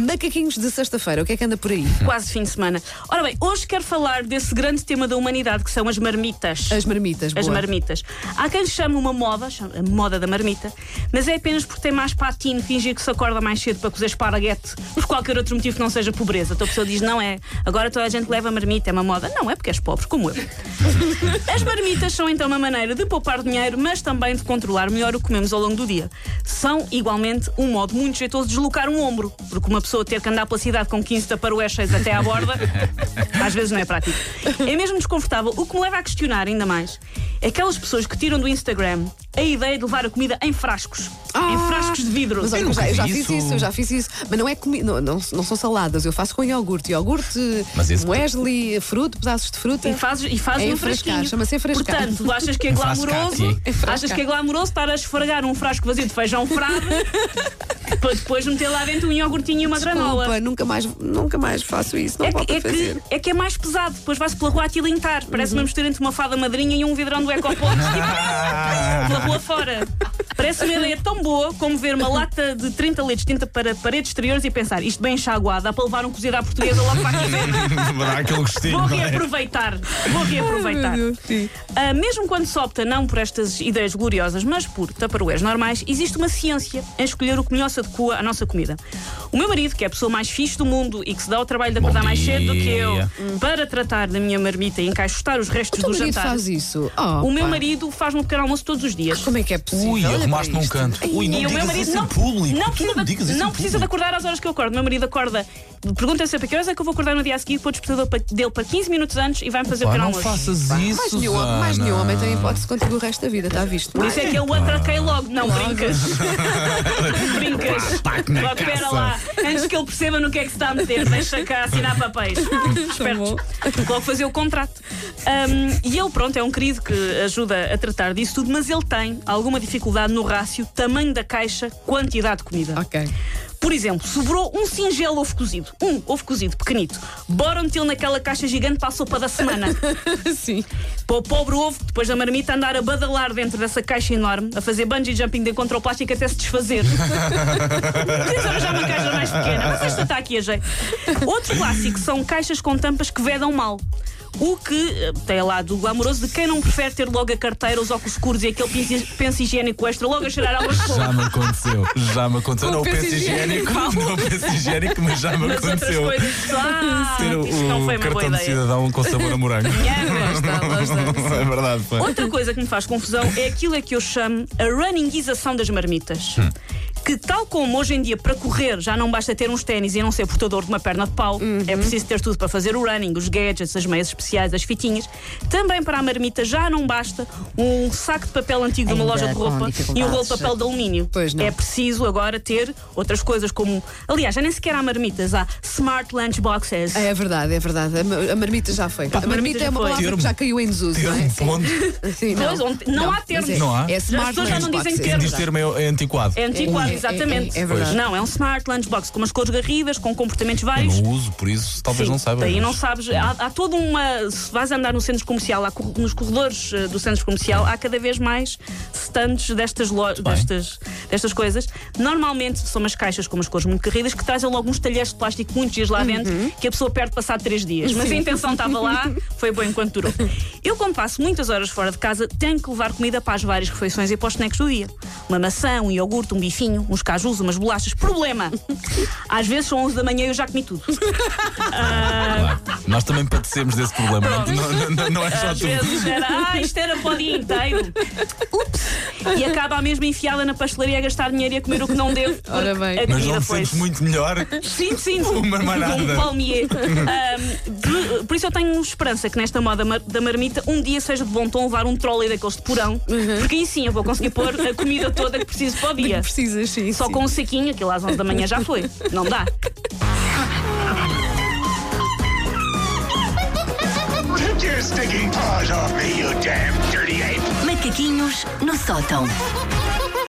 Macaquinhos de sexta-feira, o que é que anda por aí? Quase fim de semana. Ora bem, hoje quero falar desse grande tema da humanidade que são as marmitas. As marmitas, As boa. marmitas. Há quem chame uma moda, chama- a moda da marmita, mas é apenas porque tem mais patino fingir que se acorda mais cedo para cozer esparguete por qualquer outro motivo que não seja pobreza. Então a pessoa diz: não é, agora toda a gente leva marmita, é uma moda. Não é porque és pobre, como eu. As marmitas são então uma maneira de poupar dinheiro, mas também de controlar melhor o que comemos ao longo do dia. São igualmente um modo muito jeitoso de deslocar um ombro, porque uma pessoa ter que andar pela cidade com 15 taparoés cheios até à borda, às vezes não é prático. É mesmo desconfortável, o que me leva a questionar ainda mais. Aquelas pessoas que tiram do Instagram a ideia de levar a comida em frascos. em frascos de vidro. Mas olha, Eu eu já, eu já fiz isso. isso, eu já fiz isso. Mas não é comi não, não, não são saladas, eu faço com iogurte. Iogurte, muesli, fruto, pedaços de fruta. E fazes, e fazes É frasquinho. chama-se enfrascar. Portanto, tu achas que é glamouroso? Achas que é glamouroso estar a esfregar um frasco vazio de feijão frado para depois meter lá dentro um iogurtinho e uma granola? Desculpa, nunca mais, nunca mais faço isso, não É que, é, que, é que é mais pesado, depois vai-se pela rua a tilintar. Parece Uhum. uma mistura entre uma fada madrinha e um vidrão do Ecoponto. pela rua fora. Parece uma ideia tão boa como ver uma lata de 30 litros de tinta para paredes exteriores e pensar isto bem enxaguado, dá para levar um cozido à portuguesa logo para aqui dentro. Gostinho. Vou é? reaproveitar. Vou reaproveitar. Ah, mesmo quando se opta não por estas ideias gloriosas, mas por taparoeiros normais, existe uma ciência em escolher o que melhor se à nossa comida. O meu marido, que é a pessoa mais fixe do mundo e que se dá o trabalho de acordar mais cedo do que eu, para tratar da minha marmita e encaixotar os restos O teu do jantar. faz isso. Oh, O meu pá. marido faz um pequeno almoço todos os dias. Como é que é possível? Ui, arrumaste num canto. Ui, não E o meu marido não, público. não precisa, não de, não precisa de acordar às horas que eu acordo. O meu marido acorda, pergunta sempre a que horas é que eu vou acordar no dia a seguir, pôr o despertador dele para 15 minutos antes e vai-me fazer o Pá, pequeno não almoço. faças isso, Mais nenhum, mais nenhum homem tem hipótese contigo o resto da vida, está visto? Por isso é que eu o atraquei logo. Não, brincas. brincas. Logo, espera caça. lá. Antes que ele perceba no que é que se está a meter, deixa cá assinar papéis. Espertos. Logo fazer o contrato. Um, e ele, pronto, é um querido que ajuda a tratar disso tudo, mas ele tem alguma dificuldade no rácio tamanho da caixa, quantidade de comida. Ok. Por exemplo, sobrou um singelo ovo cozido. Um ovo cozido, pequenito. Bora metê-lo naquela caixa gigante para a sopa da semana. Sim. Para o pobre ovo, depois da marmita, andar a badalar dentro dessa caixa enorme, a fazer bungee jumping de encontro ao plástico até se desfazer. Queres arranjar uma caixa mais pequena? Mas esta está aqui a jeito. Outro clássico são caixas com tampas que vedam mal. O que eh, tem lá do glamouroso de quem não prefere ter logo a carteira, os óculos escuros e aquele penso- higiênico extra logo a cheirar água de. Já me aconteceu, já me aconteceu. Com Não o penso higiênico, não o penso higiênico, mas já me Mas aconteceu. coisas. Ah, Ter o, isso não foi uma boa cartão de ideia. cidadão com sabor a morango. Está, está. É verdade, foi. Outra coisa que me faz confusão é aquilo a que eu chamo a runningização das marmitas. Que, tal como hoje em dia, para correr já não basta ter uns ténis e não ser portador de uma perna de pau, é preciso ter tudo para fazer o running, os gadgets, as meias especiais, as fitinhas. Também para a marmita já não basta um saco de papel antigo de uma Ainda loja de roupa e um rolo de papel de alumínio. Pois não. É preciso agora ter outras coisas como. Aliás, já nem sequer há marmitas, há smart lunchboxes. É verdade, é verdade. A ma- A marmita já foi. a marmita marmita é uma foi. palavra Termo. que já caiu em desuso, não é? Termo, Sim. Sim, Pois, onde- não há mas termos. É, Não há? É As smart pessoas já não dizem termos. Diz termo é é antiquado. É antiquado, É, é, exatamente. é, é verdade. Não, é um smart lunchbox com umas cores garridas, com comportamentos Eu vários. não uso, por isso talvez Sim, não saiba. Daí mas- não sabes. Há, há toda uma. Se vais andar no centro comercial, há nos corredores eh, do centro comercial, há cada vez mais stands destas, lo- destas, destas coisas. Normalmente são umas caixas com umas cores muito garridas que trazem logo uns talheres de plástico muitos dias lá dentro que a pessoa perde passado três dias. Mas a intenção estava lá, foi boa enquanto durou. Eu, como passo muitas horas fora de casa, tenho que levar comida para as várias refeições e para os snacks do dia. Uma maçã, um iogurte, um bifinho, uns cajus, umas bolachas. Problema! Às vezes são 11 da manhã e eu já comi tudo. Claro. Nós também padecemos desse problema. Não, não- não- não é só Às tu. vezes era, ah, isto era para o dia inteiro. Ups! E acaba a mesma enfiada na pastelaria a gastar dinheiro e a comer o que não deve. porque Ora bem. A Mas comida não te foi sentes muito melhor. Sim, sim. Uma marada. Um palmier. Ahm, de- por isso eu tenho esperança que nesta moda mar- da marmita um dia seja de bom tom levar um trolley daqueles de porão, porque aí sim eu vou conseguir pôr a comida toda que preciso para o dia. Precisas, sim. Só sim. com um saquinho, aquilo às 11 da manhã já foi. Não dá. Macaquinhos no sótão.